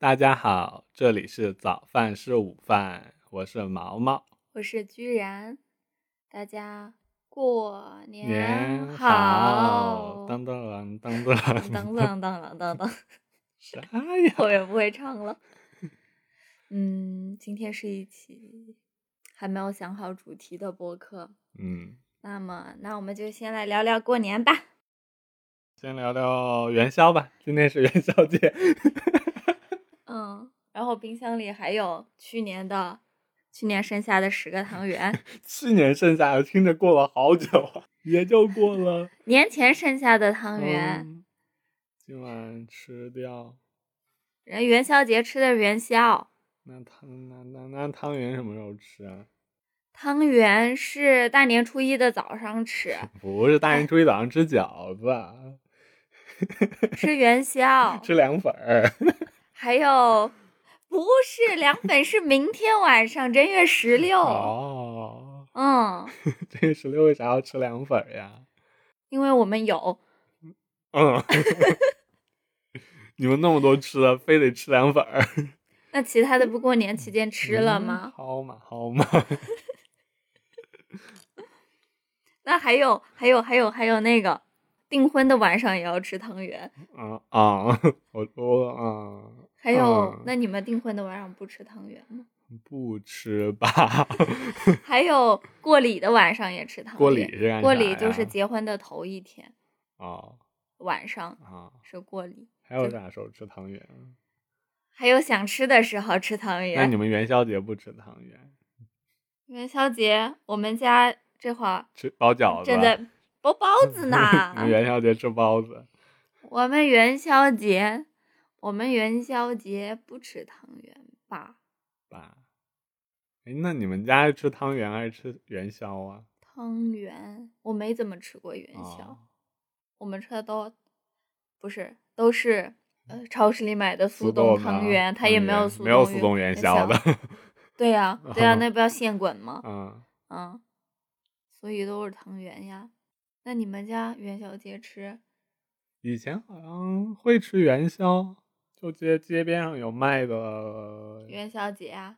大家好，这里是早饭是午饭，我是毛毛，我是居然，大家过年好。当当 当当当当当当当当，啥呀？我也不会唱了。嗯，今天是一期还没有想好主题的播客。嗯，那么，那我们就先来聊聊过年吧。先聊聊元宵吧，今天是元宵节。嗯，然后冰箱里还有去年的，去年剩下的十个汤圆。去年剩下的，听着过了好久啊，也就过了。年前剩下的汤圆，嗯今晚吃掉。人元宵节吃的元宵，那汤那那那汤圆什么时候吃啊？汤圆是大年初一的早上吃，不是大年初一早上吃饺子啊，吃元宵，吃凉粉儿。还有不是凉粉，是明天晚上正月十六。哦，嗯，正月十六为啥要吃凉粉儿呀？因为我们有，嗯，你们那么多吃的，非得吃凉粉儿？那其他的不过年期间吃了嗯吗？好嘛好嘛，那还有还有还有还有那个订婚的晚上也要吃汤圆，啊啊，我我啊，还有、嗯那你们订婚的晚上不吃汤圆吗？不吃吧？还有过礼的晚上也吃汤圆。过礼是干过礼就是结婚的头一天哦晚上啊，是过礼，还有啥时候吃汤圆啊？还有想吃的时候吃汤圆那你。们元宵节不吃汤圆，元宵节我们家这会儿吃包饺子？正在包包子呢 你。们元宵节吃包子？我们元宵节，我们元宵节不吃汤圆吧？吧？哎，那你们家是吃汤圆还是吃元宵啊？汤圆我没怎么吃过元宵，哦我们吃的都不是都是呃超市里买的速冻冻汤圆，它也没有速没有冻速冻元宵宵的。对呀、对呀、那不要现 滚吗？嗯，嗯，所以都是汤圆呀。那你们家元宵节吃？以前好像会吃元宵，就街街边上有卖的。元宵节啊，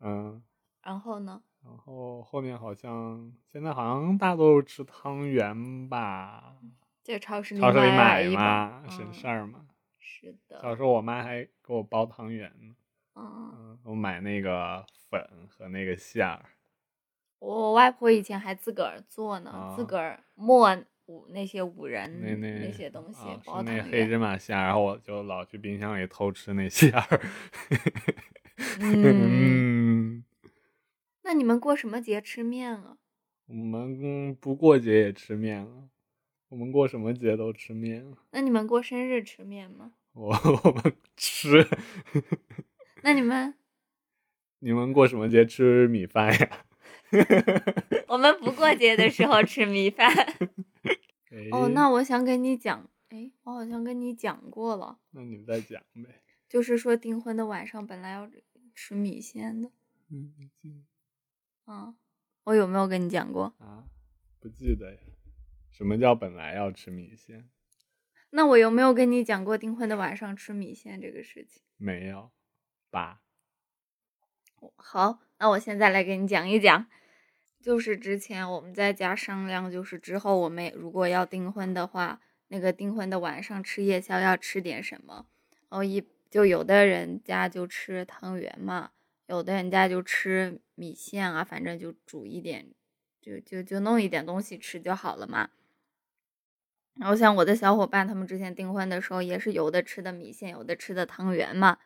嗯，然后呢？然后后面好像现在好像大多数吃汤圆吧，这超市里超市里买嘛，省事嗯儿嘛。是的，小时候我妈还给我包汤圆呢，嗯，嗯，我买那个粉和那个馅儿。我外婆以前还自个儿做呢，自啊个儿磨五那些五仁那那些东西啊包是那黑芝。麻馅儿，然后我就老去冰箱里偷吃那馅儿。嗯，嗯，那你们过什么节吃面啊？我们不过节也吃面啊，我们过什么节都吃面啊。那你们过生日吃面吗？我我们吃，那你们你们过什么节吃米饭呀？我们不过节的时候吃米饭。哦，哎那我想跟你讲，哎，我好像跟你讲过了，那你们再讲呗。就是说订婚的晚上本来要吃米线的。嗯嗯，我有没有跟你讲过？啊，不记得呀。什么叫本来要吃米线？那我有没有跟你讲过订婚的晚上吃米线这个事情？没有吧？好，那我现在来给你讲一讲，就是之前我们在家商量，就是之后我们如果要订婚的话，那个订婚的晚上吃夜宵要吃点什么。然后一就有的人家就吃汤圆嘛，有的人家就吃米线啊，反正就煮一点，就就就弄一点东西吃就好了嘛。然后像我的小伙伴，他们之前订婚的时候也是有的吃的米线，有的吃的汤圆嘛。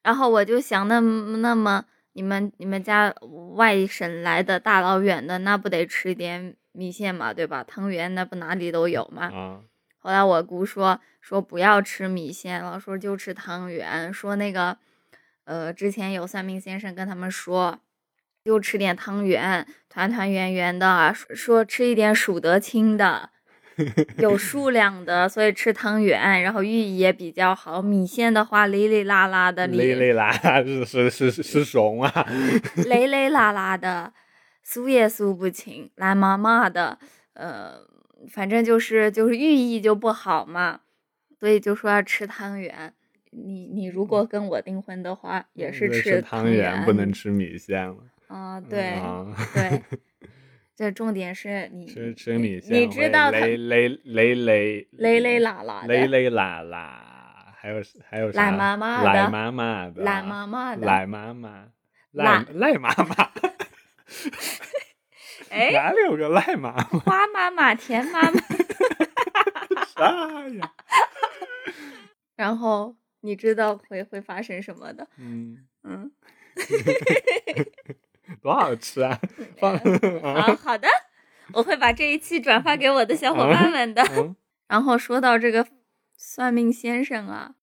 然后我就想，那那么你们你们家外省来的大老远的，那不得吃点米线嘛，对吧？汤圆那不哪里都有嘛。啊，后来我姑说说不要吃米线了，说就吃汤圆，说那个呃之前有算命先生跟他们说，就吃点汤圆，团团圆圆的，说说吃一点数得清的。有数量的，所以吃汤圆，然后寓意也比较好。米线的话，哩哩啦啦的，累累啦是是是是是怂啊！累累啦啦的，数也数不清，烂麻麻的，呃，反正就是就是寓意就不好嘛，所以就说要吃汤圆。你你如果跟我订婚的话，也是吃汤圆，不能吃米线了。啊，对、啊，对，这重点是你吃吃米线你知道它勒勒勒勒勒勒拉拉的，勒勒啦啦，还有还有啥？懒妈妈的懒妈妈的，懒妈妈的懒妈妈，懒赖赖妈妈，哎，哪里有个赖妈妈？花妈妈、田妈妈 啥呀？然后你知道会会发生什么的？嗯，嗯，多好吃啊！放 好啊，好的，我会把这一期转发给我的小伙伴们的。嗯然后说到这个算命先生啊，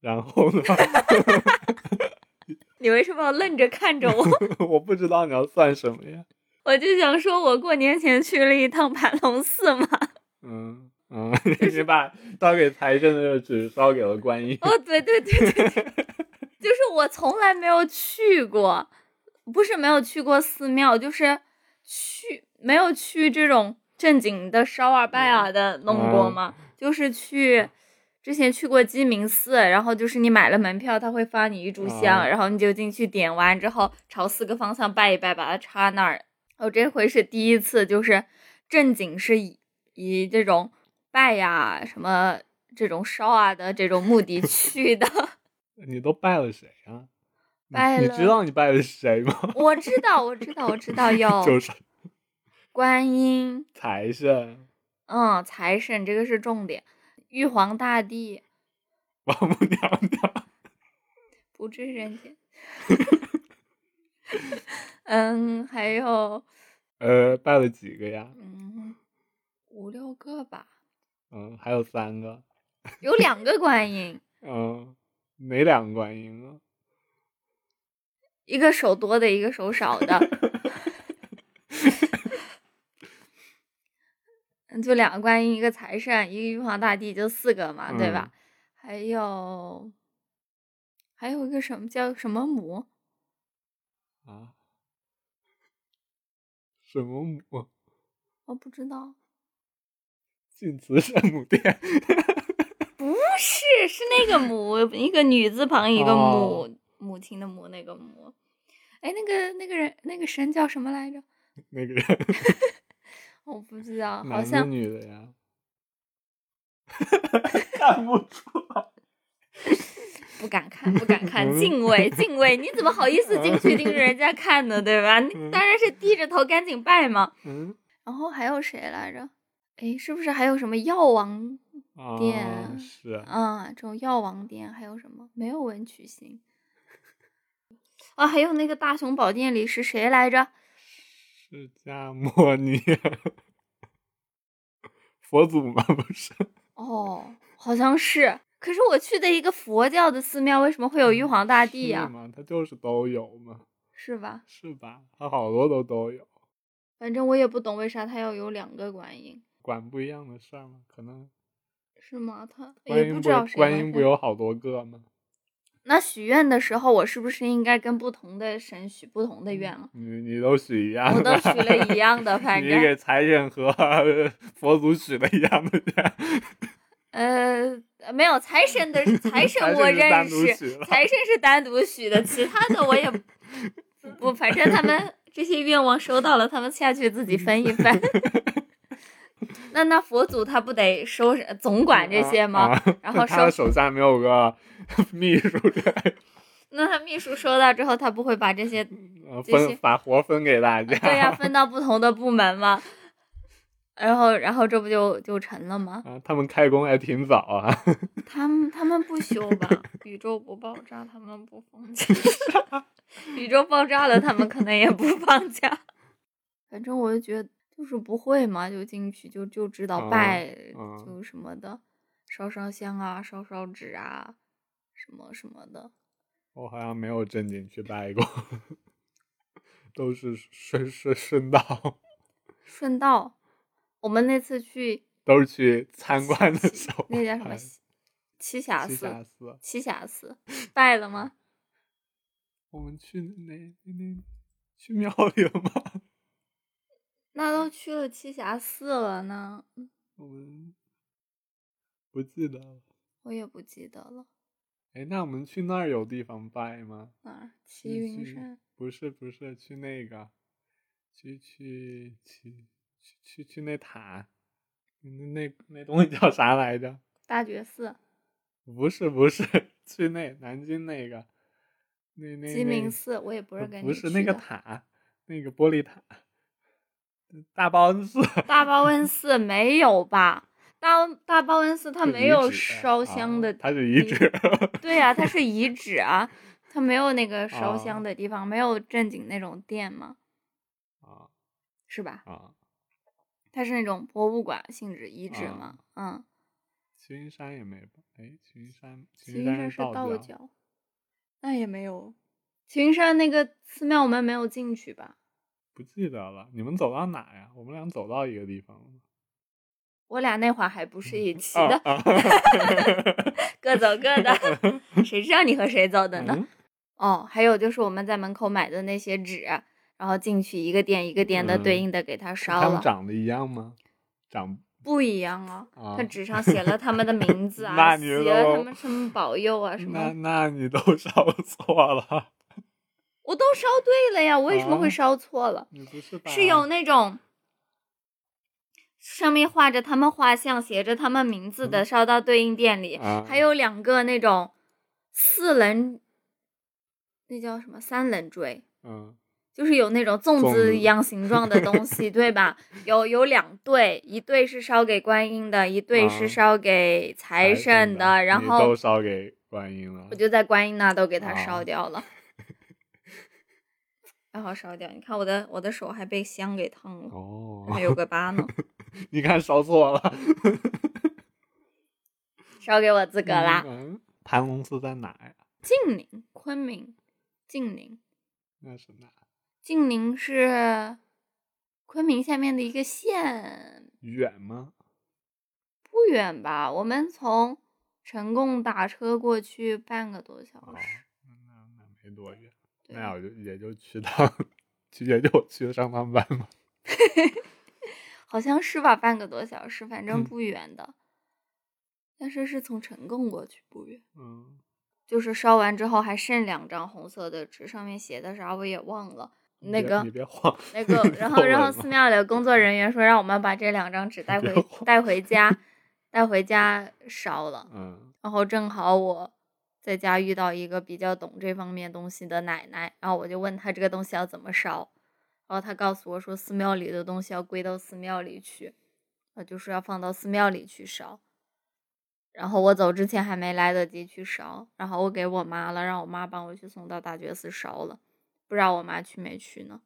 然后呢？你为什么要愣着看着我？我不知道你要算什么呀？我就想说，我过年前去了一趟盘龙寺嘛。嗯嗯，你把烧给财神的纸烧给了观音。哦，对对对对对，就是我从来没有去过，不是没有去过寺庙，就是去没有去这种正经的烧啊拜啊的弄过嘛，就是去。之前去过鸡鸣寺，然后就是你买了门票，他会发你一炷香，哦然后你就进去点完之后，朝四个方向拜一拜，把它插那儿。我这回是第一次，就是正经是以以这种拜呀、什么这种烧啊的这种目的去的。你都拜了谁啊？你拜你知道你拜的是谁吗？我知道，我知道，我知道 有就是 观音，财神、嗯，财神这个是重点，玉皇大帝王母娘娘。不知人间。嗯，还有呃，拜了几个呀？嗯五六个吧，嗯，还有三个。有两个观音，嗯，哪两个观音啊？一个手多的，一个手少的。嗯，就两个观音，一个财神，一个玉皇大帝，就四个嘛，对吧？还有，还有一个什么叫什么母？啊？什么母？我不知道，晋祠圣母殿。不是，是那个母，一个女字旁，一个母，哦母亲的母，那个母。哎，那个那个人，那个神叫什么来着？那个人，我不知道，好像女的呀？看不出来。不敢看，不敢看，嗯敬畏，敬畏！你怎么好意思进去盯着人家看呢？对吧？当然是低着头赶紧拜嘛。嗯然后还有谁来着？哎，是不是还有什么药王啊，殿是啊？这种药王殿还有什么？没有文曲星啊？还有那个大雄宝殿里是谁来着？释迦牟尼，佛祖吗？不是。哦，好像是。可是我去的一个佛教的寺庙，为什么会有玉皇大帝呀、是吗？他就是都有嘛，是吧？是吧？他好多都都有，反正我也不懂为啥他要有两个观音，管不一样的事儿嘛，可能是吗？他观音不也不知道谁观音不有好多个吗？那许愿的时候，我是不是应该跟不同的神许不同的愿啊？你你都许一样我，都许了一样的，反正你正给财神和 佛祖许了一样的愿，呃没有财神的财神我认识财神是单独许的，其他的我也不不，反正他们这些愿望收到了，他们下去自己分一分。那那佛祖他不得收拾总管这些吗？啊然后他手下没有个 秘书 那他秘书收到之后，他不会把这些呃这些分把活分给大家。对呀、分到不同的部门吗？然后然后这不就就成了吗？啊，他们开工还挺早啊。他们他们不休吧？宇宙不爆炸，他们不放假。宇宙爆炸了，他们可能也不放假。反正我就觉得就是不会嘛，就进去就就知道嗯拜，嗯就什么的，烧烧香啊，烧烧纸啊，什么什么的。我好像没有正经去拜过，都是顺顺顺道，顺道，我们那次去 都是去参观的时候那叫什么拜西栖霞栖寺，霞寺。栖霞寺拜了吗？我们去那那那去庙里了吗？那都去了栖霞寺了呢。我们不记得了。我也不记得了。哎，那我们去那儿有地方拜吗？哪儿？齐云山。不是不是，去那个，去去去去去去那塔，那那那东西叫啥来着？大觉寺、不是不是，去那南京那个，那那鸡那鸣寺，我也不是跟你不是那个塔，那个玻璃塔，大报恩寺。大报恩寺没有吧？大大报恩寺它没有烧香啊的，它是遗址。对呀、它是遗 址啊，它没有那个烧啊香的地方，没有正经那种店嘛，啊是吧？啊，它是那种博物馆性质遗址啊嘛，嗯，齐云山也没吧？哎，齐云山，齐齐云山是道教。教，那也没有。齐云山那个寺庙我们没有进去吧？不记得了，你们走到哪呀？我们俩走到一个地方。我俩那会儿还不是一起的，啊啊 各走各的，谁知道你和谁走的呢？嗯哦，还有就是我们在门口买的那些纸，然后进去一个店一个店的对嗯应的给它烧他们了，长得一样吗？长不一样啊。啊它，纸上写了他们的名字啊，写了他们什么保佑啊什么那么，那你都 烧错了，我都烧对了呀，我为什么会啊烧错了？你不是有那种上面画着他们画像，写着他们名字的，嗯烧到对应店里，啊还有两个那种四棱，那叫什么三棱锥，嗯就是有那种粽粽子子一样形状的东西，对吧？有有两对，一对是烧给观音的，一对是啊烧给财神的，然后都后烧给观音了我。就在观音那都给他烧啊掉了。然后烧掉，你看我的我的手还被香给烫了，哦，还有个疤呢，你看烧错了，烧给我自个儿啦。嗯，盘龙寺在哪呀？晋宁，昆明，晋宁，那是哪？晋宁是昆明下面的一个县，远吗？不远吧？我们从成贡打车过去半个多小哦时。，那那没多远，对那我就也就去趟，去也就去上趟班嘛。好像是吧，半个多小时，反正嗯不远的。但是是从成贡过去不远，嗯，就是烧完之后还剩两张红色的纸，上面写的啥我也忘了。那个你别晃，那个，然后然后寺庙里的工作人员说让我们把这两张纸带回带回家，带回家烧了。嗯然后正好我在家遇到一个比较懂这方面东西的奶奶，然后我就问她这个东西要怎么烧，然后她告诉我说寺庙里的东西要归到寺庙里去，呃，就是要放到寺庙里去烧。然后我走之前还没来得及去烧，然后我给我妈了，让我妈帮我去送到大觉寺烧了，不知道我妈去没去呢？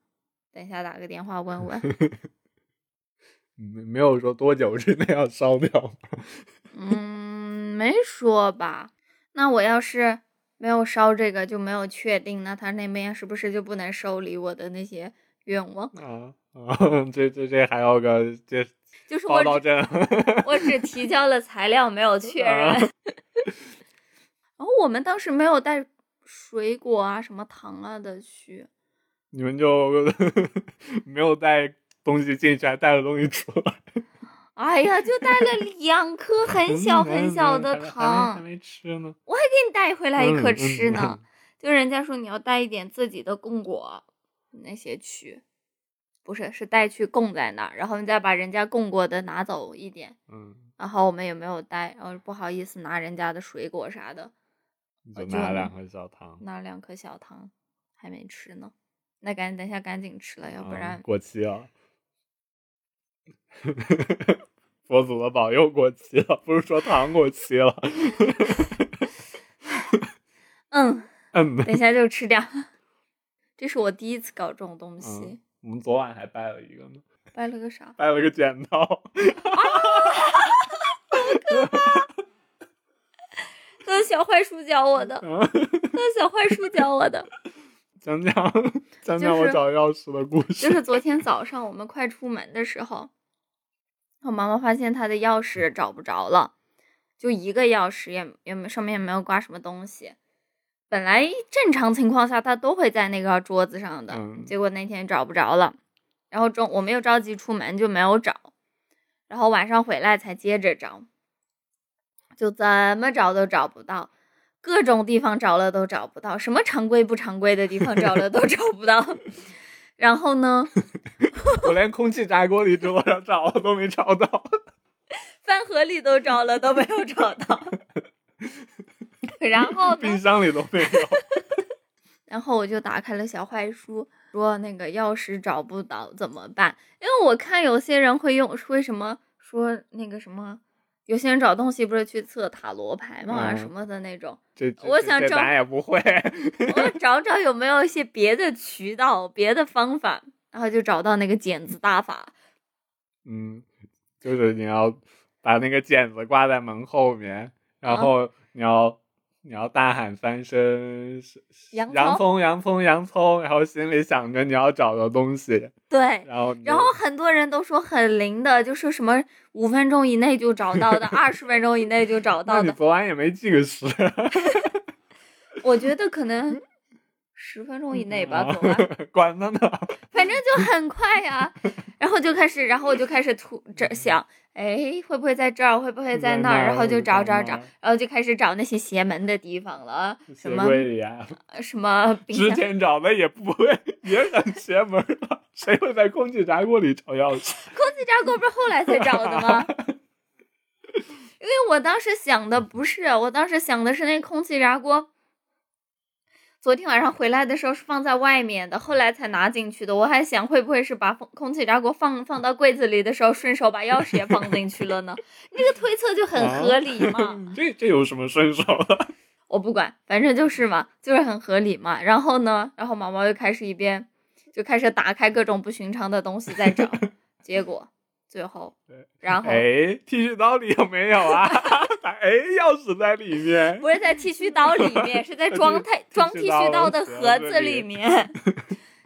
等一下打个电话问问。没没有说多久之内要烧掉吗。嗯，没说吧？那我要是没有烧这个就没有确定，那他那边是不是就不能受理我的那些愿望？啊啊，这这这还有个这就是我 我只提交了材料，没有确认。啊 然后我们当时没有带水果啊、什么糖啊的去，你们就 没有带东西进去，还带了东西出来，哎呀，就带了两颗很小很小的糖还糖，没吃呢，我还给你带回来一颗嗯吃呢。嗯就人家说你要带一点自己的供果那些去，不是是带去供在那儿，然后你再把人家供过的拿走一点。嗯，然后我们也没有带，然后不好意思拿人家的水果啥的，你就拿两颗小糖，拿两颗小糖还没吃呢。那赶紧等一下赶紧吃了，要不啊然过期了。佛祖的保佑过期了，不是说糖过期了。嗯，嗯等一下就吃掉。这是我第一次搞这种东西嗯，，我们昨晚还掰了一个呢，掰了个啥？掰了个剪刀。都是小坏叔教我的，是小坏叔教我的。讲讲讲讲我找钥匙的故事。就是昨天早上我们快出门的时候，我妈妈发现她的钥匙找不着了，就一个钥匙也也没上面也没有挂什么东西。本来正常情况下她都会在那个桌子上的，嗯结果那天找不着了。然后中我没有着急出门就没有找，然后晚上回来才接着找。就怎么找都找不到，各种地方找了都找不到，什么常规不常规的地方找了都 找不到。然后呢，我连空气炸锅里桌上找都没找到，饭盒里都找了都没有找到。然后冰箱里都没有。然后我就打开了小坏书，说那个钥匙找不到怎么办？因为我看有些人会用，为什么说那个什么？有些人找东西不是去测塔罗牌嘛，什么的那种。这我想找，咱也不会。我 找找有没有一些别的渠道、别的方法，然后就找到那个剪子大法。嗯，就是你要把那个剪子挂在门后面，然后你要。你要大喊三声“洋葱，洋葱，洋葱”，然后心里想着你要找的东西。对，然后然后很多人都说很灵的，就说什么五分钟以内就找到的，二十分钟以内就找到的。你昨晚也没记个时。我觉得可能。十分钟以内吧，走吧。管他呢。反正就很快呀，然后就开始，然后我就开始突这想，哎，会不会在这儿？会不会在那儿？然后就找找找，然后就开始找那些邪门的地方了。什么？什么？之前找的也不会，也很邪门了。谁会在空气炸锅里找钥匙？空气炸锅不是后来才找的吗？因为我当时想的不是，我当时想的是那空气炸锅。昨天晚上回来的时候是放在外面的，后来才拿进去的。我还想会不会是把空气炸锅放放到柜子里的时候，顺手把钥匙也放进去了呢？这个推测就很合理嘛。这这有什么顺手的？我不管，反正就是嘛，就是很合理嘛。然后呢，然后毛毛又开始一边就开始打开各种不寻常的东西在找，结果。最后，然后哎，剃须刀里有没有啊？哎，钥匙在里面，不是在剃须刀里面，是在装太装剃须刀的盒子里面，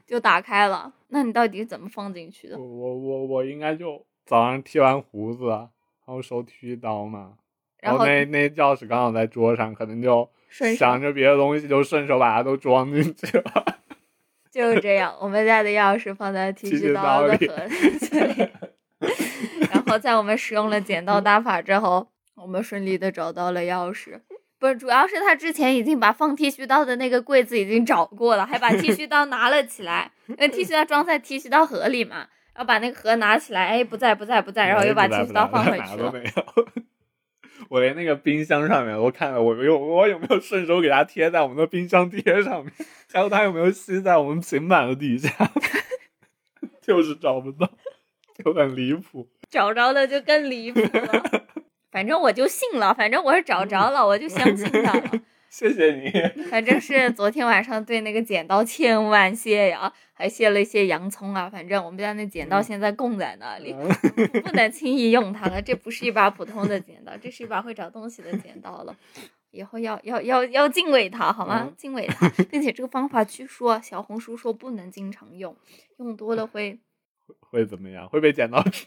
就打开了。那你到底怎么放进去的？我我我应该就早上剃完胡子，然后收剃须刀嘛，然后那那钥匙刚好在桌上，可能就想着别的东西，就顺手把它都装进去了。就是这样，我们家的钥匙放在 剃须刀的盒子里。然后在我们使用了剪刀大法之后，我们顺利的找到了钥匙。不是，主要是他之前已经把放剃须刀的那个柜子已经找过了，还把剃须刀拿了起来。那剃须刀装在剃须刀盒里嘛，然后把那个盒拿起来，哎，不在，不在，不在，然后又把剃须刀放回 去了。我连那个冰箱上面，我看了，我有我有没有顺手给它贴在我们的冰箱贴上面，还有它有没有吸在我们平板的底下，就是找不到。就很离谱，找着了就更离谱了。反正我就信了，反正我是找着了，我就相信他了。谢谢你。反正是昨天晚上对那个剪刀千万谢呀，还谢了一些洋葱啊。反正我们家那剪刀现在供在那里，不能轻易用它了。这不是一把普通的剪刀，这是一把会找东西的剪刀了。以后要要要要敬畏它，好吗？敬畏它，并且这个方法据说小红书说不能经常用，用多了会。会怎么样？会被剪刀纸？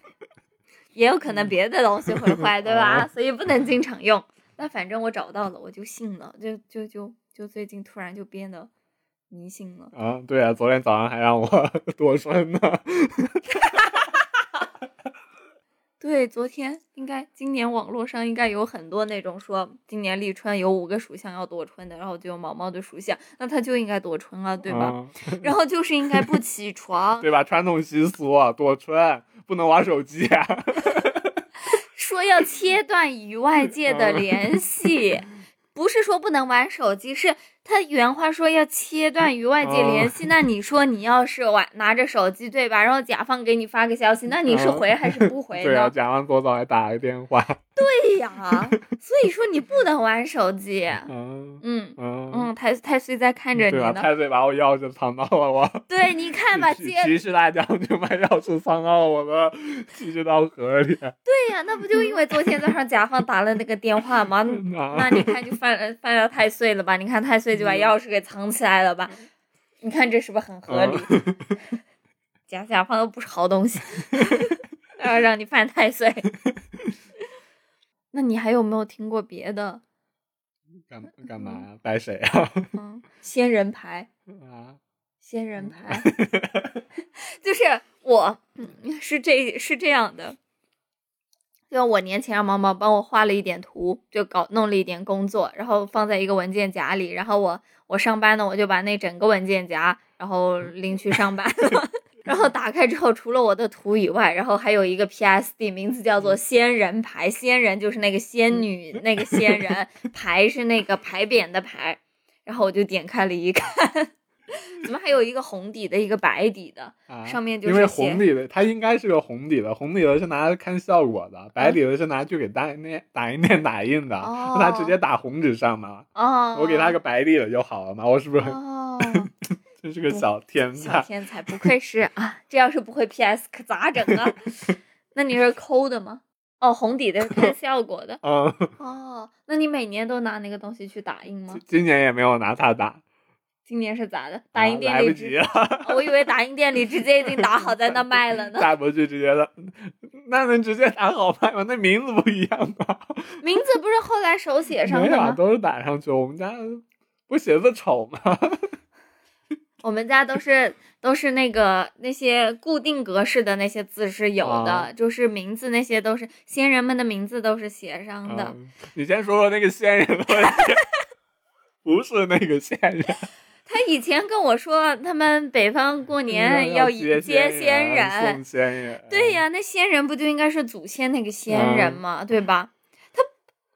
也有可能别的东西会坏，对吧？所以不能经常用。那反正我找到了，我就信了。就就就就最近突然就变得迷信了。啊，对啊，昨天早上还让我 躲春呢。对，昨天应该今年网络上应该有很多那种说今年立春有五个属相要躲春的，然后就有毛毛的属相，那他就应该躲春了，对吧？然后就是应该不起床，对吧？传统习俗躲春，不能玩手机啊。说要切断与外界的联系，不是说不能玩手机，是。他原话说要切断与外界联系，那你说你要是玩拿着手机对吧？然后甲方给你发个消息，那你是回还是不回呢？对啊，甲方多早还打个电话。对呀，所以说你不能玩手机。嗯嗯嗯太太岁在看着你呢。太岁把我钥匙藏到了我。对，你看吧，其实大将军把钥匙藏到了我的刀盒里。对呀，那不就因为昨天早上甲方打了那个电话吗？那你看就犯了犯了太岁了吧？你看太岁就把钥匙给藏起来了吧？你看这是不是很合理？甲甲方都不是好东西，要让你犯太岁。那你还有没有听过别的？干干嘛呀？拜谁啊？嗯，仙人牌啊，仙人牌，就是我，是这是这样的，就我年前让毛毛帮我画了一点图，就搞弄了一点工作，然后放在一个文件夹里，然后我我上班呢，我就把那整个文件夹，然后拎去上班了。然后打开之后，除了我的图以外，然后还有一个 PSD，名字叫做“仙人牌”。仙人就是那个仙女，那个仙人牌是那个牌匾的牌。然后我就点开了一看。怎么还有一个红底的，一个白底的？上面就是因为红底的，它应该是个红底的，红底的是拿来看效果的，白底的是拿去给打印店打印店打印的，让他直接打红纸上嘛。哦，我给他个白底的就好了嘛，我是不是？哦，真是个小天才，小天才，不愧是啊！这要是不会 PS 可咋整啊？那你是抠的吗？哦，红底的是看 效果的。嗯。哦，那你每年都拿那个东西去打印吗？今年也没有拿它打。今年是咋的？打印店里直，我以为打印店里直接已经打好在那卖了呢。打不去直接的，那能直接打好卖吗？那名字不一样吗？名字不是后来手写上的吗？都是打上去。我们家不写字丑吗？我们家都是都是那个那些固定格式的那些字是有的，就是名字那些都是先人们的名字都是写上的。你先说说那个先人的 不是那个先人。他以前跟我说，他们北方过年要迎接先人，先人。对呀，那先人不就应该是祖先那个先人吗？对吧？他，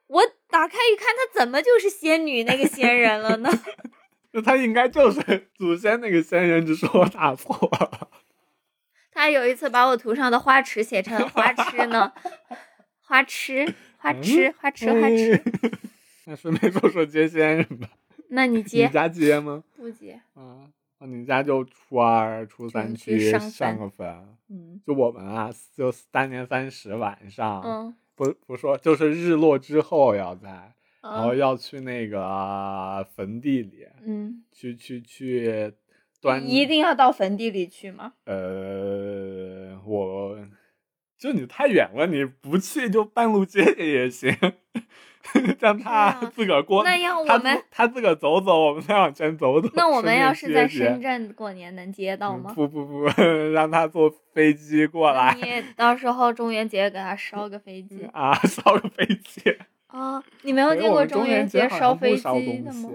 我打开一看，他怎么就是仙女那个仙人了呢？那他应该就是 祖先那个仙人，只是我打错了。他有一次把我图上的花痴写成花痴呢，花痴，花痴，花痴，花痴。那顺便说说接仙人吧。那你接？你家接吗？不接。啊，那你家就初二、初三去上个坟。嗯。就我们啊，就大年三十晚上，嗯，不不说，就是日落之后要在，然后要去那个坟地里，嗯，去去去端。一定要到坟地里去吗？呃，我就你太远了，你不去就半路接接也行。让他自个儿过，那要我们他自个儿走走，我们再往前走走。那我们要是在深圳过年，能接到吗？不不不，让他坐飞机过来。你到时候中元节给他烧个飞机啊，烧个飞机啊！你没有见过中元节烧飞机的吗？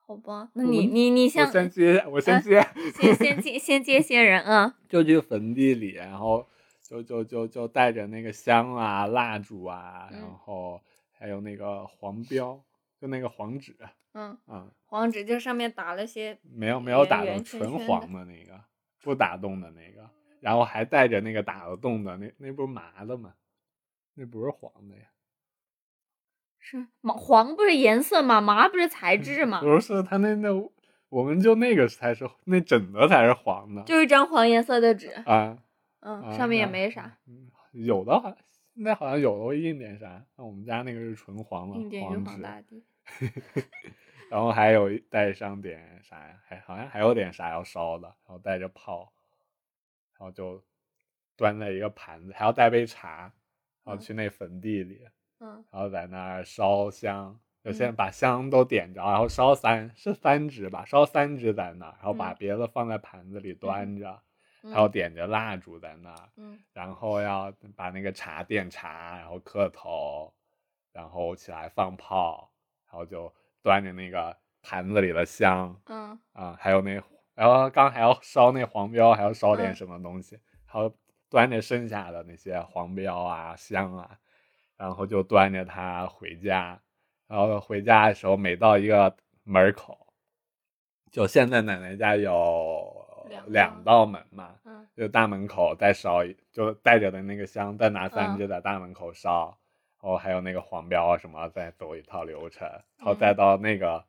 好吧，那你你你先，我先接，我先接，先先接先接些人啊！就去坟地里，然后就就就就带着那个香啊、蜡烛啊，然后。还有那个黄标，就那个黄纸，嗯嗯，黄纸就上面打了些，没有没有打的纯黄的那个，不打洞的那个，然后还带着那个打了洞的，那那不是麻的吗？那不是黄的呀，是麻黄不是颜色吗？麻不是材质吗？不是，他那那我们就那个才是那枕的才是黄的，就一张黄颜色的纸啊，嗯，上面也没啥，有的现在好像有的会印点啥，那我们家那个是纯黄的黄纸，然后还有带上点啥呀？还好像还有点啥要烧的，然后带着泡，然后就端在一个盘子，还要带杯茶，然后去那坟地里，嗯，然后在那儿烧香，就先把香都点着，然后烧三是三支吧，烧三支在那儿，然后把别的放在盘子里端着。然后点着蜡烛在那儿，然后要把那个茶点茶，然后磕头，然后起来放炮，然后就端着那个盘子里的香，嗯。啊，还有那，然后刚还要烧那黄标，还要烧点什么东西，还要端着剩下的那些黄标啊香啊，然后就端着它回家，然后回家的时候每到一个门口，就现在奶奶家有。两道门嘛，就大门口再烧，就带着的那个香，再拿三支在大门口烧，然后还有那个黄标啊什么，再走一套流程，然后再到那个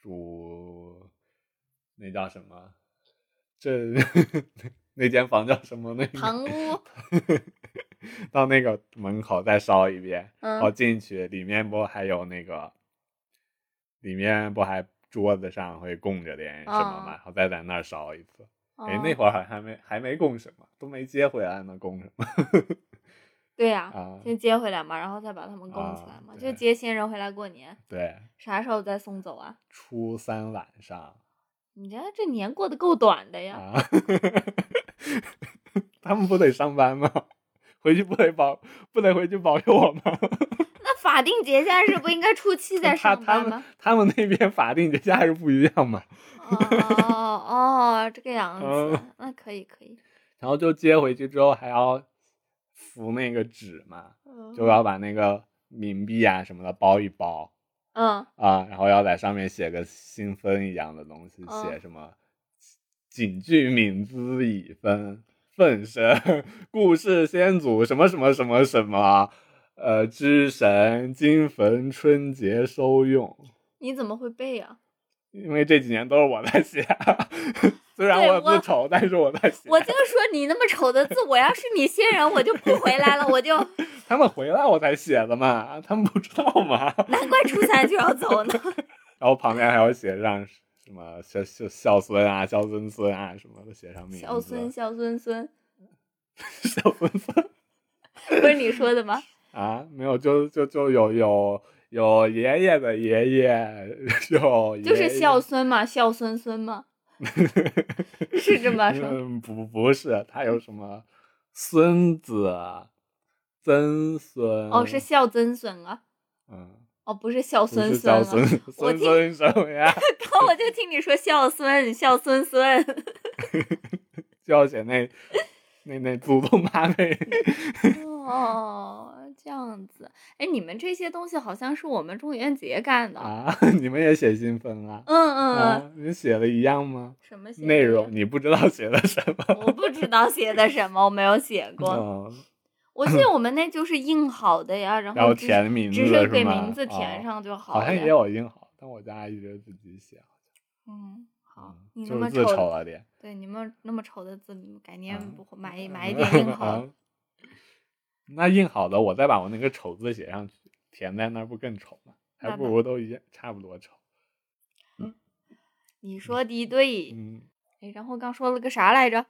主，那叫什么？这 那间房叫什么？那堂屋。到那个门口再烧一遍，然后进去，里面不还有那个，里面不还桌子上会供着点什么嘛，然后再在那儿烧一次。哎，那会儿还还没还没供什么，都没接回来呢，供什么？对呀，先接回来嘛，然后再把他们供起来嘛，就接新人回来过年。对。啥时候再送走啊？初三晚上。你家这年过得够短的呀！他们不得上班吗？回去不得保，不得回去保佑我吗？那法定节假日不应该初七再上班吗？他们他们那边法定节假日不一样嘛。哦哦，这个样子，那可以可以。然后就接回去之后还要敷那个纸嘛，就要把那个冥币啊什么的包一包。嗯啊，然后要在上面写个新分一样的东西，写什么“谨具敏资以分分身，故事先祖什么什么什么什么，呃，之神金坟春节收用。”你怎么会背呀？因为这几年都是我在写，虽然我字丑，但是我在写。我就说你那么丑的字，我要是你先人，我就不回来了，我就。他们回来我才写的嘛，他们不知道吗？难怪初三就要走呢。然后旁边还要写上什么孝孝孝孙啊、孝孙孙啊什么的，写上名字。孝孙孝孙孙，孝孙孙 不是你说的吗？啊，没有，就就就有有。有爷爷的爷爷，有 就是孝孙嘛，孝孙孙嘛，是这么说？嗯不不是，他有什么孙子、曾孙？哦，是孝曾孙啊。嗯。哦，不是孝孙孙啊。孙孙什么呀？刚我就听你说孝孙，孝孙孙。就要写那那那祖宗八辈。哦。这样子，哎，你们这些东西好像是我们中元节干的啊？你们也写新分啊？嗯嗯，你写的一样吗？什么内容？你不知道写的什么？我不知道写的什么，我没有写 过。我记得我们那就是印好的呀，然后填名字，只是给名字填上就好了。好像也有印好，但我家一直自己写。嗯，好，你那么丑了点。对，你们那么丑的字，改天不买买一点印好。那印好的，我再把我那个丑字写上去，填在那儿不更丑吗？还不如都一样，差不多丑。你说的对。嗯。哎，然后刚说了个啥来着？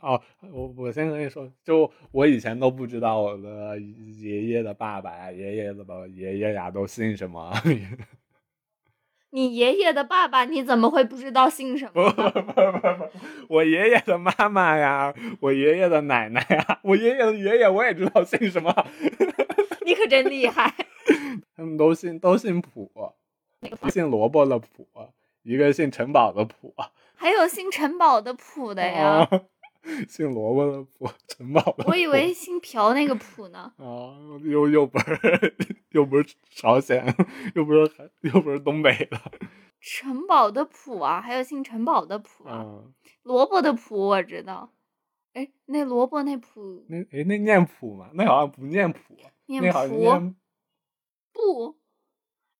哦，我我先跟你说，就我以前都不知道我的爷爷的爸爸呀、爷爷的爸爷爷呀都姓什么。你爷爷的爸爸你怎么会不知道姓什么？不不不不不，我爷爷的妈妈呀，我爷爷的奶奶呀，我爷爷的爷爷我也知道姓什么。你可真厉害！他们都姓都姓卜，姓萝卜的普，一个姓陈宝的普，还有姓陈宝的普的呀。姓萝卜的卜，陈宝的。我以为姓朴那个朴呢。啊，又又不是，又不是朝鲜，又不是，又不是东北的。陈宝的朴啊，还有姓陈宝的朴啊。萝卜的朴我知道。哎，那萝卜那朴，那哎那念朴吗？那好像不念朴，念朴。不。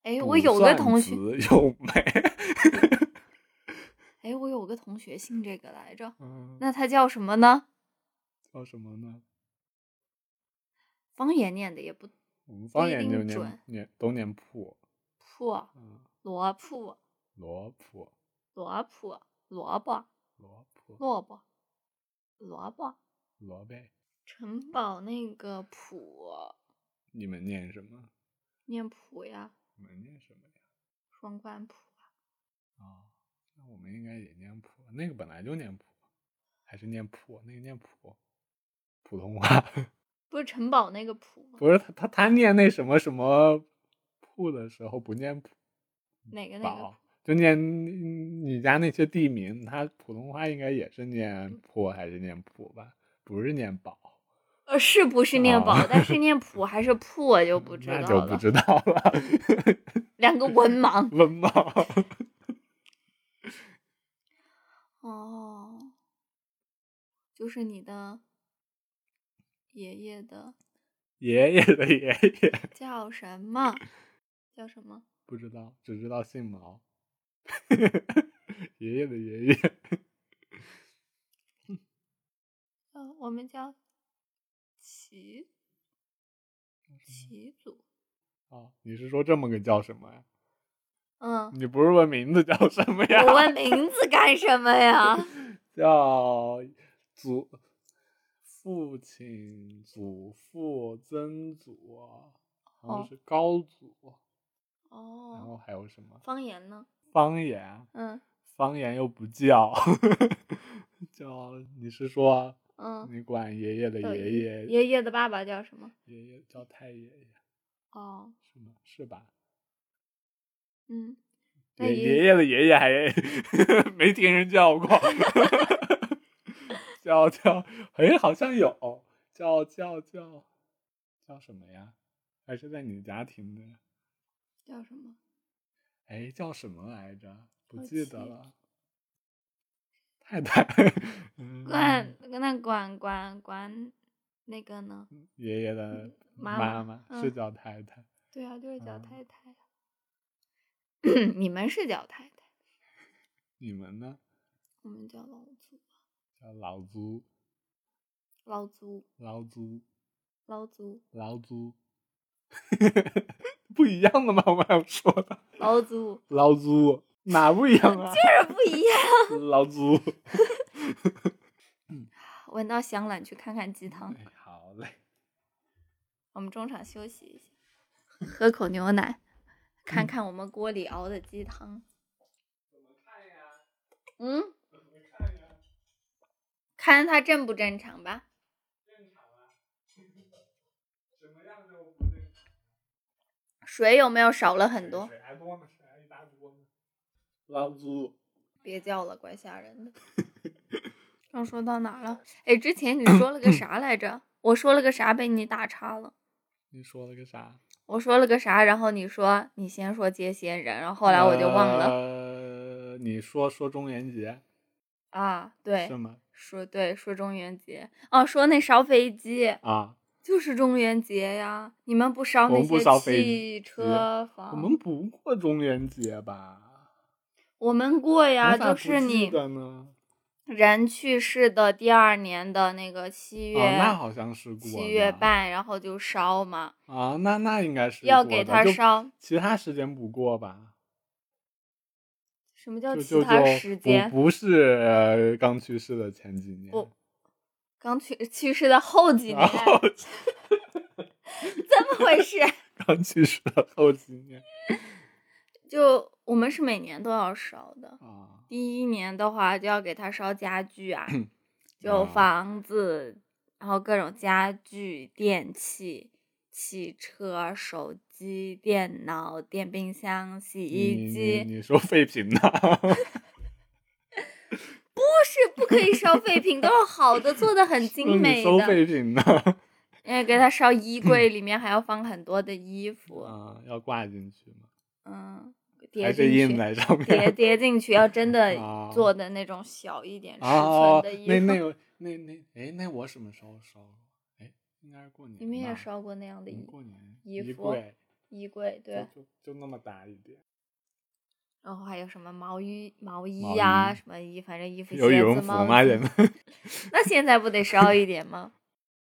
哎，我有个同学。有没？哎，我有个同学姓这个来着，那他叫什么呢？叫什么呢？方言念的也不，我们方言就念念都念铺铺，罗铺罗铺罗铺萝卜萝卜萝卜萝卜萝卜城堡那个普，你们念什么？念普呀。你们念什么呀？双关铺啊。啊。我们应该也念普，那个本来就念普，还是念普？那个念普，普通话 不是城堡那个普吗？不是他他他念那什么什么铺的时候不念普，哪个那个？就念你家那些地名，他普通话应该也是念铺还是念普吧？不是念宝。呃，是不是念宝？但是念普还是铺，我就不知道了。那就不知道了。两个文盲。文盲。哦，就是你的爷爷的爷爷的爷爷叫什么？叫什么？不知道，只知道姓毛。爷爷的爷爷。嗯，我们叫齐齐祖。哦，你是说这么个叫什么呀？嗯，你不是问名字叫什么呀？我问名字干什么呀？叫祖父亲、祖父、曾祖，好像是高祖。哦。然后还有什么？方言呢？方言。嗯。方言又不叫，叫你是说嗯，你管爷爷的爷爷，爷爷的爸爸叫什么？爷爷叫太爷爷。哦，是吗？是吧？嗯，爷爷爷的爷爷还 没听人叫过，叫叫，哎，好像有叫叫叫叫什么呀？还是在你家听的？叫什么？哎，叫什么来着？不记得了。太太，管那管管管那个呢？爷爷的妈妈是叫太太。对啊，就是叫太太。你们是叫太太？你们呢？我们叫老祖。叫老祖。老祖。老祖。老祖。老祖。不一样的吗？我要说的。老祖。老祖哪不一样啊？就是不一样。老祖。闻到香了，去看看鸡汤。好嘞。我们中场休息一下，喝口牛奶，看看我们锅里熬的鸡汤。怎么看呀？嗯？怎么看呀？看它正不正常吧。正常啊。什么样就不正常？水有没有少了很多？水还多呢，水还一大锅呢。老祖。别叫了，怪吓人的。刚说到哪了？哎，之前你说了个啥来着？我说了个啥被你打岔了？你说了个啥？我说了个啥？然后你说你先说接仙人，然后后来我就忘了。呃，你说说中元节啊？对，是吗？说对，说中元节哦，说那烧飞机啊，就是中元节呀。你们不烧那些汽车房？我们不过中元节吧？我们过呀，就是你人去世的第二年的那个七月，那好像是过七月半，然后就烧嘛。啊，那那应该是要给他烧，其他时间不过吧？什么叫其他时间？不是刚去世的前几年，不，刚去去世的后几年，怎么回事？刚去世的后几年。就我们是每年都要烧的，第一年的话就要给他烧家具啊，就房子，然后各种家具、电器、汽车、手机、电脑、电冰箱、洗衣机。你说废品呢？不是，不可以烧废品，都是好的，做的很精 美的。收废品呢？因为给他烧衣柜里面还要放很多的衣服啊，要挂进去吗？嗯。叠进去，叠叠进去，要真的 做的那种小一点尺寸的衣服。那那个那那哎，那我什么时候烧？哎，应该是过年。你们也烧过那样的衣过年衣服？衣柜对，就就那么大一点。然后还有什么毛衣、毛衣呀，什么衣，反正衣服、有羽绒服吗？那现在不得烧一点吗？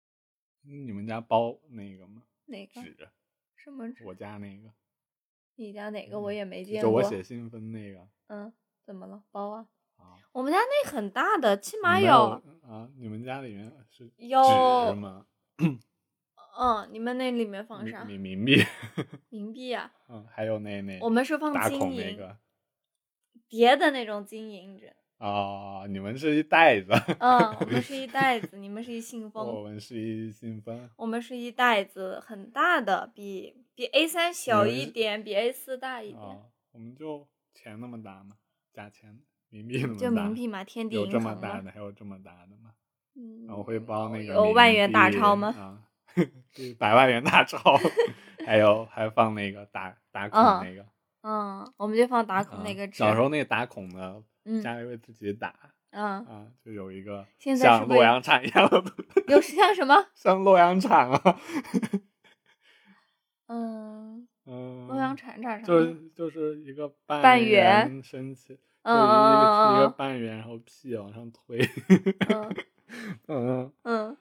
你们家包那个吗？哪个纸？什么纸？我家那个。你家哪个我也没见过。就我写信封那个。嗯，怎么了？包啊？我们家那很大的，起码有。啊，你们家里面是有吗？嗯，你们那里面放啥？冥冥币。冥币啊。嗯，还有那那。我们是放金银。叠的那种金银纸。哦，你们是一袋子。嗯，我们 是一袋子，你们是一信封。我们是一信封。我们是一袋子，很大的，比。比 A 三小一点，比 A 四大一点。我们就钱那么大吗？假钱，冥币那么大。就冥币嘛，天地有这么大的，还有这么大的吗？嗯。然后会包那个。有万元大钞吗？啊，百万元大钞，还有还放那个打打孔那个。嗯，我们就放打孔那个纸。小时候那个打孔的，家里会自己打。嗯。啊，就有一个像洛阳铲一样的。有像什么？像洛阳铲啊。嗯嗯，洛阳铲咋就就是一个半圆升起，嗯一个半圆，然后屁往上推，嗯嗯嗯，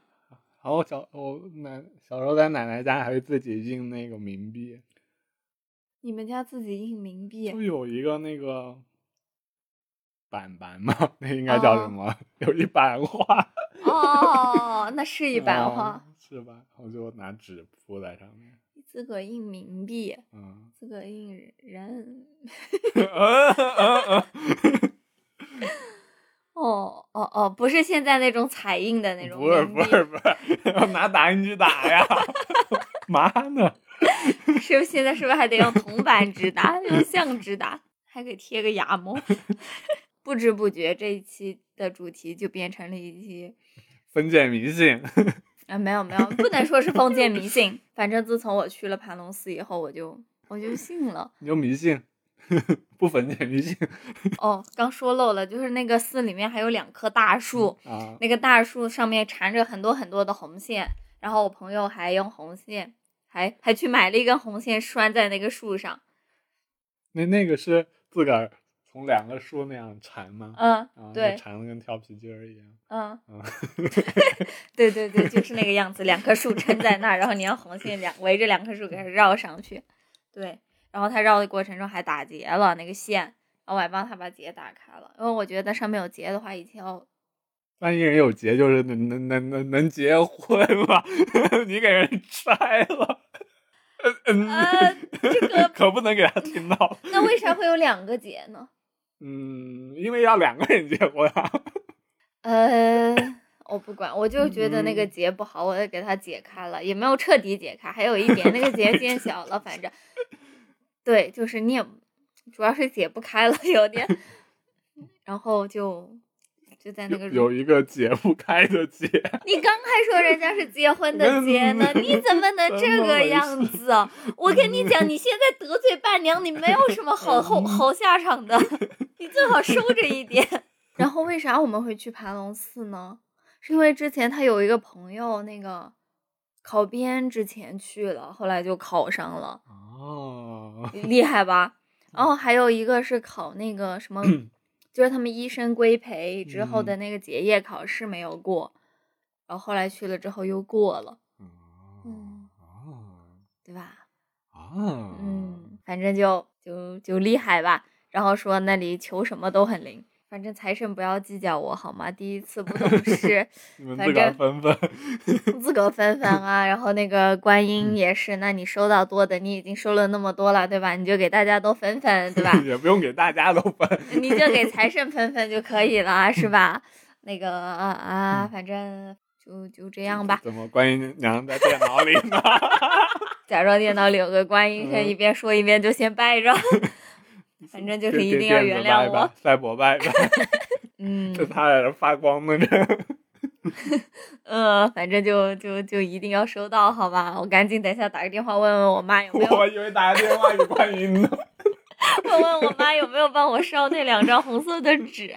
然后小我奶小时候在奶奶家还会自己印那个冥币，你们家自己印冥币？就有一个那个板板嘛，那应该叫什么？有一版画。哦，那是一版画，是吧？我就拿纸铺在上面。自个印冥币，嗯，自个印人，哦哦哦哦，不是现在那种彩印的那种，不是不是不是，要拿打印机打呀，妈呢？是不是现在是不是还得用铜板纸打，用相纸打，还给贴个牙膜？不知不觉这一期的主题就变成了一期封建迷信。啊，没有没有，不能说是封建迷信。反正自从我去了盘龙寺以后，我就我就信了。你就迷信，不封建迷信。哦，刚说漏了，就是那个寺里面还有两棵大树，啊，那个大树上面缠着很多很多的红线，然后我朋友还用红线，还还去买了一根红线拴在那个树上。那那个是自个儿从两个树那样缠吗？嗯，啊，对，缠的跟跳皮筋儿一样。嗯，嗯，对对对，就是那个样子，两棵树撑在那儿，然后你要红线两围着两棵树给它绕上去，对，然后它绕的过程中还打结了那个线，然后我还帮他把结打开了，因为我觉得上面有结的话，以前要万一人有结，就是能能能能能结婚了，你给人拆了，嗯，呃，这个 可不能给他听到。那为啥会有两个结呢？嗯，因为要两个人结婚啊。呃，我不管，我就觉得那个嗯结不好，我就给它解开了，也没有彻底解开，还有一点那个结 变小了，反正，对，就是你也主要是解不开了，有点，然后就就在那个有有一个解不开的结，你刚还说人家是结婚的 结呢，你怎么能 这个样子啊？我跟你讲，你现在得罪伴娘，你没有什么好后好下场的，你最好收着一点。然后为啥我们会去盘龙寺呢？是因为之前他有一个朋友，那个考编之前去了，后来就考上了，哦，厉害吧？然后还有一个是考那个什么，就是他们医生规培之后的那个结业考试没有过，然后后来去了之后又过了，嗯哦，对吧？啊，嗯，反正就就就厉害吧。然后说那里求什么都很灵，反正财神不要计较我好吗？第一次不懂事，你们自个儿反正分分。自个儿分分啊。然后那个观音也是，那你收到多的，你已经收了那么多了，对吧？你就给大家都分分，对吧？也不用给大家都分。你就给财神分分就可以了，是吧？那个啊啊，反正就就这样吧。怎么观音娘在电脑里呢？假装电脑里有个观音，一边说一边就先拜着。反正就是一定要原谅我。赛博拜拜，嗯就他在这发光呢，这。嗯，反正就就就一定要收到，好吧？我赶紧等一下打个电话问问我妈有没有，我以为打个电话有观音呢。问问我妈有没有帮我烧那两张红色的纸。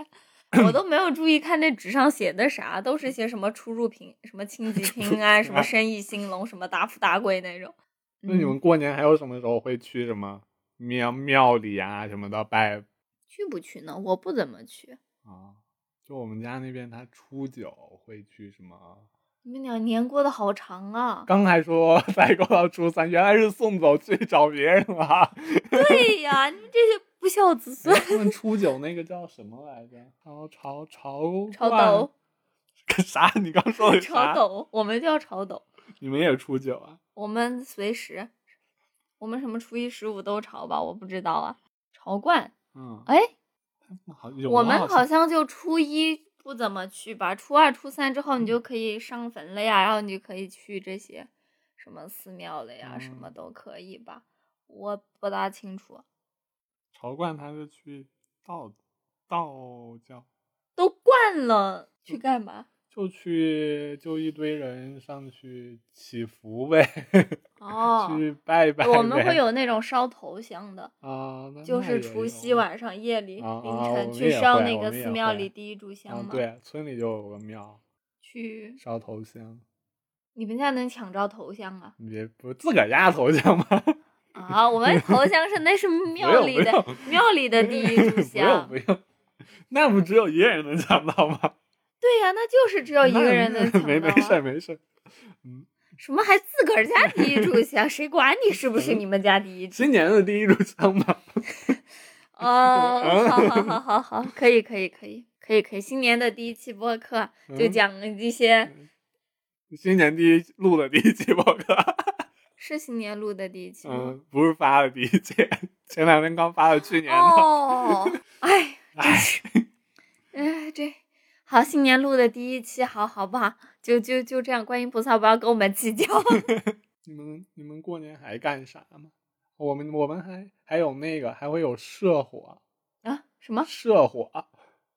我都没有注意看那纸上写的啥，都是些什么出入平、什么亲戚平安、什么生意兴隆、什么大富大贵那种。那你嗯们过年还有什么时候会去什么庙庙里啊什么的拜去不去呢？我不怎么去。啊？就我们家那边，他初九会去什么？你们俩年过得好长啊！刚还说 再过到初三，原来是送走去找别人了。对呀，你们这些不孝子孙。他们 初九那个叫什么来着？潮潮潮潮冠斗，啥？你刚说的潮啥？斗，我们叫朝斗，你们也初九啊？我们随时，我们什么初一十五都朝吧？我不知道啊。朝冠，嗯，哎，我们好好像就初一不怎么去吧，初二、初三之后你就可以上坟了呀，然后你就可以去这些什么寺庙了呀，什么嗯都可以吧？我不大清楚，朝冠，他是去道道教，都惯了，去干嘛？就去就一堆人上去祈福呗，哦，去拜拜。我们会有那种烧头香的，啊，那就是除夕晚上夜里啊凌晨去烧那个寺庙里第一炷香嘛。，啊对，村里就有个庙去烧头香，你们家能抢着头香啊？你别不是自个儿家头香吗？啊，我们头香是那是庙里的庙里的第一炷不用香不。用，那不只有一个人能抢到吗？对呀、那就是只有一个人能抢。没没事儿没事儿。嗯，什么还自个儿家第一炷香？谁管你是不是你们家第一炷？新年的第一炷香吧。哦，嗯好好好好好，可以可以可以可以可以。新年的第一期播客就嗯讲一些新年第一录的第一期播客，是新年录的第一期吗？嗯，不是发的第一期，前两天刚发的去年的。哦，哎，真哎，是，哎，这新年录的第一期，好好不好？就就就这样，观音菩萨不要跟我们计较。你们你们过年还干啥吗？我们我们还还有那个还会有社火啊？什么社火？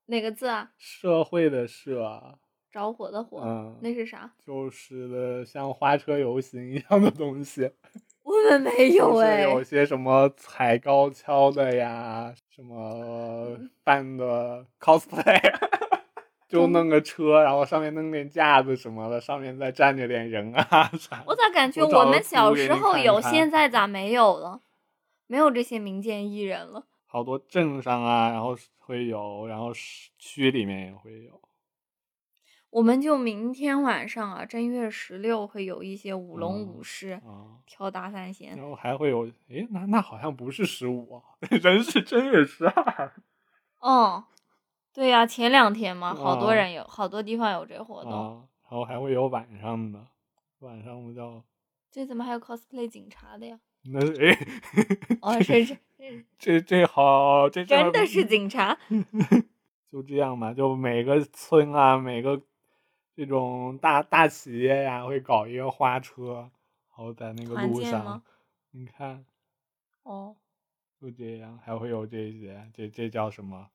哪个字啊？社会的社，着火的火。嗯，那是啥？就是像花车游行一样的东西。我们没有哎。有些什么踩高跷的呀，什么扮的 cosplay。就弄个车，然后上面弄点架子什么的，上面再站着点人啊啥。我咋感觉我们小时候有，现在咋没有了？没有这些民间艺人了。好多镇上啊，然后会有，然后区里面也会有。我们就明天晚上啊，正月十六会有一些舞龙舞狮，跳大三弦。然后还会有，诶，那那好像不是十五啊，人是正月十二。哦。对呀，前两天嘛，好多人有，好多地方有这活动，然后还会有晚上的，晚上不叫。这怎么还有 cosplay 警察的呀？那是哎，哦，这是这这好，这真的是警察。就这样吧，就每个村啊，每个这种大大企业呀，会搞一个花车，然后在那个路上，你看，哦，就这样，还会有这些，这这叫什么？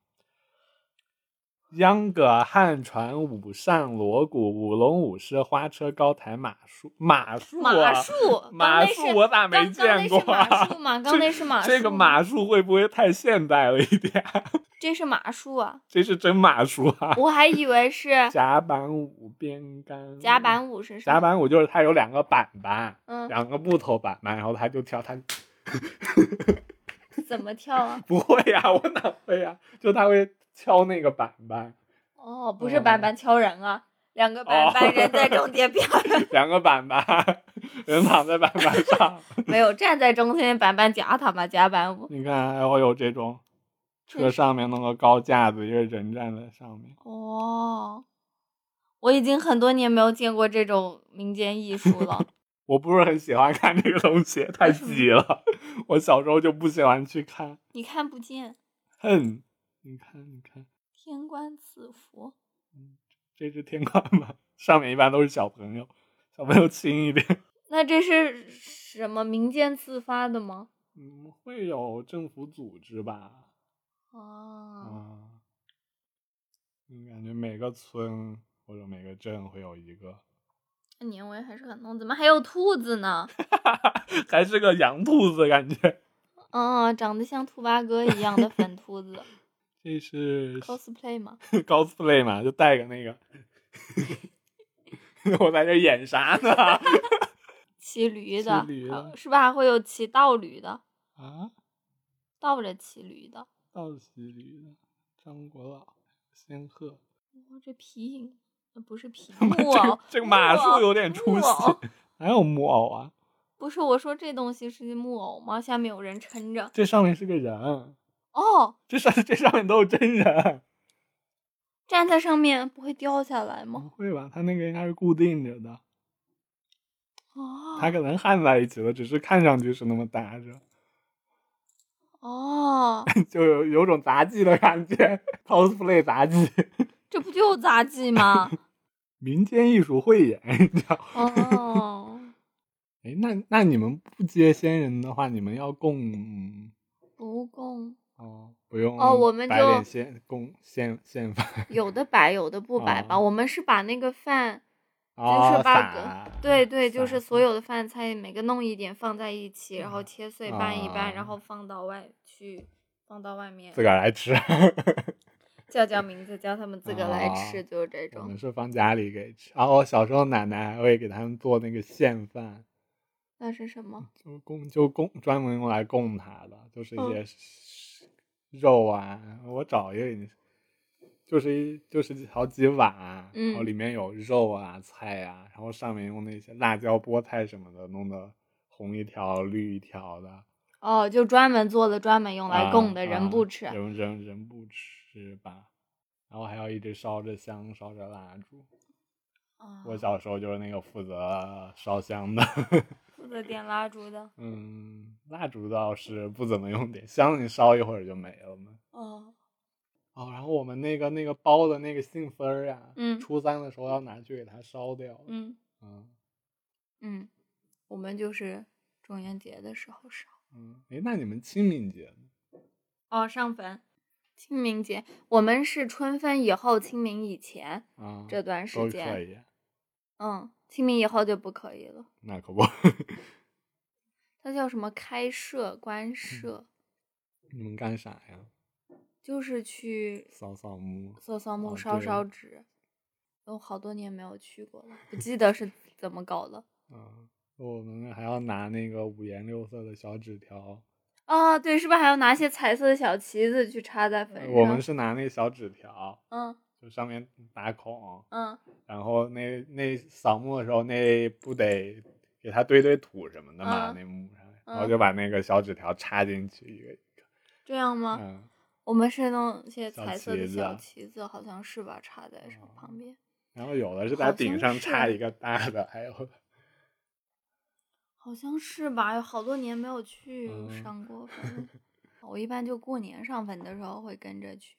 秧歌、汉传、舞扇、锣鼓、舞龙舞狮、花车、高台、马术、马术、马术、马术，我咋没见过？马术吗？刚那是马术。这个马术会不会太现代了一点？这是马术啊！这是真马术啊！我还以为是甲板舞、边杆。甲板舞是啥？甲板舞就是它有两个板板，嗯，两个木头板板，然后它就跳，它怎么跳啊？不会呀，我哪会呀？就他会。敲那个板板，哦，不是板板敲人啊，两个板板人在中间 两个板板人躺在板板上，没有站在中间板板夹他嘛，夹板舞。你看还会有这种车上面弄个高架子，一个人站在上面。哦，我已经很多年没有见过这种民间艺术了。我不是很喜欢看这个东西，太挤了。我小时候就不喜欢去看。你看不见。哼。你看，你看，天官赐福。嗯，这是天官吧？上面一般都是小朋友，小朋友轻一点。那这是什么民间自发的吗？嗯，会有政府组织吧。哦。嗯，感觉每个村或者每个镇会有一个。年味还是很浓，怎么还有兔子呢？还是个洋兔子感觉。嗯，长得像兔八哥一样的粉兔子。这是 cosplay 吗？cosplay 嘛，就带个那个。我在这演啥呢？骑驴的，是不是还会有骑倒驴的？啊？倒着骑驴的。倒骑驴的，张国老、仙鹤。哇，这皮影，不是皮木偶。这个马术有点出息。哪有木偶啊？不是，我说这东西是木偶吗？下面有人撑着。这上面是个人。哦，这上这上面都是真人，站在上面不会掉下来吗？不会吧，它那个应该是固定着的。哦，它可能焊在一起了，只是看上去是那么搭着。哦，就有有种杂技的感觉，cosplay 杂技。这不就杂技吗？民间艺术汇演，你知道？哦。哎，那那你们不接仙人的话，你们要供？不供。哦，不用哦，我们就现供现现饭，有的摆，有的不摆吧。我们是把那个饭，就是把对对，就是所有的饭菜每个弄一点放在一起，然后切碎拌一拌，然后放到外去，放到外面自个儿来吃，叫 叫名字，叫他们自个儿来吃，就是这种。我们是放家里给吃，然后我小时候奶奶还会给他们做那个现饭，那是什么？就供就供专门用来供他的，就是一些。肉啊，我找一个，就是一就是好几碗，然后里面有肉啊、菜啊，然后上面用那些辣椒、菠菜什么的弄得红一条绿一条的。哦，就专门做的，专门用来供的，人不吃。人人人不吃吧？然后还要一直烧着香，烧着蜡烛。我小时候就是那个负责烧香的。负责点蜡烛的，嗯，蜡烛倒是不怎么用点，香你烧一会儿就没了嘛。哦，哦，然后我们那个那个包的那个信封儿呀，嗯初三的时候要拿去给它烧掉。嗯嗯嗯，我们就是中元节的时候烧。嗯，哎，那你们清明节呢？哦，上坟。清明节，我们是春分以后，清明以前啊，这段时都间。嗯，清明以后就不可以了。那可不。它叫什么？开社、关社。你们干啥呀？就是去扫扫墓，扫扫墓、哦烧烧纸。有好多年没有去过了，不记得是怎么搞的。嗯，我们还要拿那个五颜六色的小纸条。啊，对，是不是还要拿些彩色的小旗子去插在坟上？我们是拿那小纸条，嗯就上面打孔，嗯然后那那扫墓的时候，那不得给它堆堆土什么的嘛，嗯那墓上，然后嗯就把那个小纸条插进去一个一个。这样吗？嗯，我们是弄些彩色的小旗子，好像是吧？插在旁边。然后有的是在顶上插一个大的，还有好像是吧？有好多年没有去嗯上过坟。我一般就过年上坟的时候会跟着去，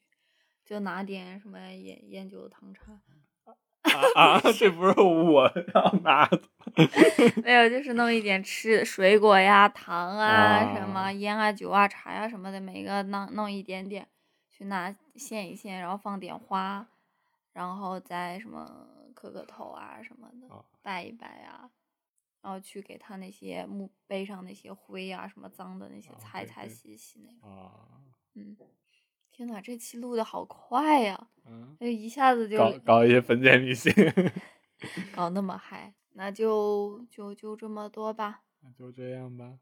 就拿点什么烟烟酒糖茶。啊啊，这不是我要拿的。没有，就是弄一点吃水果呀、糖啊、什啊么烟啊、酒啊、茶呀什么的，每个弄弄一点点，去拿献一献，然后放点花，然后再什么磕个头啊什么的，啊拜一拜啊，然后去给他那些墓碑上那些灰啊什么脏的那些啊擦一擦、洗一洗那种。啊，嗯，天哪，这期录的好快呀、嗯，哎，一下子就搞搞一些封建迷信。搞那么嗨，那就就就这么多吧。那就这样吧。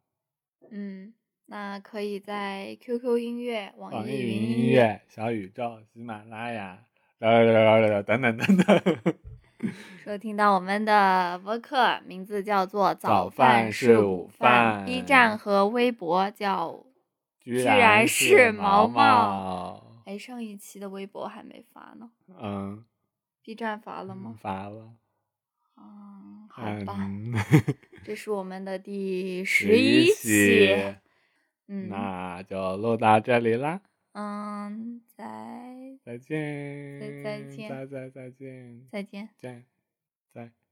嗯，那可以在 QQ 音乐、网网易易云云音乐、小宇宙、喜马拉雅，等等等等。收 听到我们的播客，名字叫做“早饭饭是午午饭 ”，B 站和微博叫居然是是毛毛毛。哎，上一期的微博还没发呢嗯，，B 站发了吗？发了。嗯，好吧，嗯，这是我们的第十十一期期。，嗯那就录到这里啦，嗯，再再见，再见再再再见，再见。见，再见。